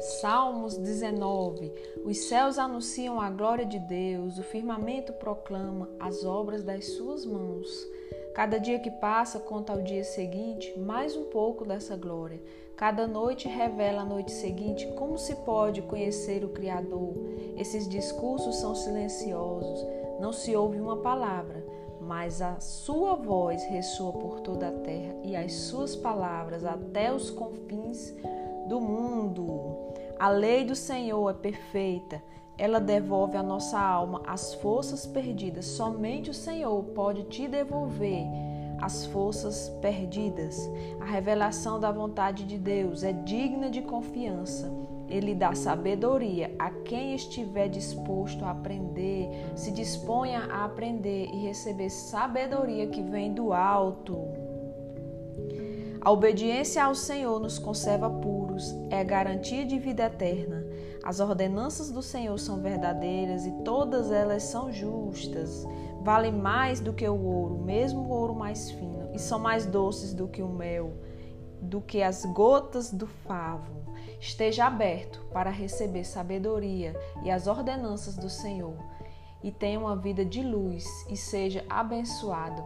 Salmos 19. Os céus anunciam a glória de Deus, o firmamento proclama as obras das suas mãos. Cada dia que passa conta ao dia seguinte mais um pouco dessa glória. Cada noite revela a noite seguinte como se pode conhecer o Criador. Esses discursos são silenciosos, não se ouve uma palavra, mas a sua voz ressoa por toda a terra e as suas palavras até os confins do mundo. A lei do Senhor é perfeita, ela devolve à nossa alma as forças perdidas. Somente o Senhor pode te devolver as forças perdidas. A revelação da vontade de Deus é digna de confiança. Ele dá sabedoria a quem estiver disposto a aprender, se disponha a aprender e receber sabedoria que vem do alto. A obediência ao Senhor nos conserva puros, é garantia de vida eterna. As ordenanças do Senhor são verdadeiras e todas elas são justas. Valem mais do que o ouro, mesmo o ouro mais fino, e são mais doces do que o mel, do que as gotas do favo. Esteja aberto para receber sabedoria e as ordenanças do Senhor, e tenha uma vida de luz e seja abençoado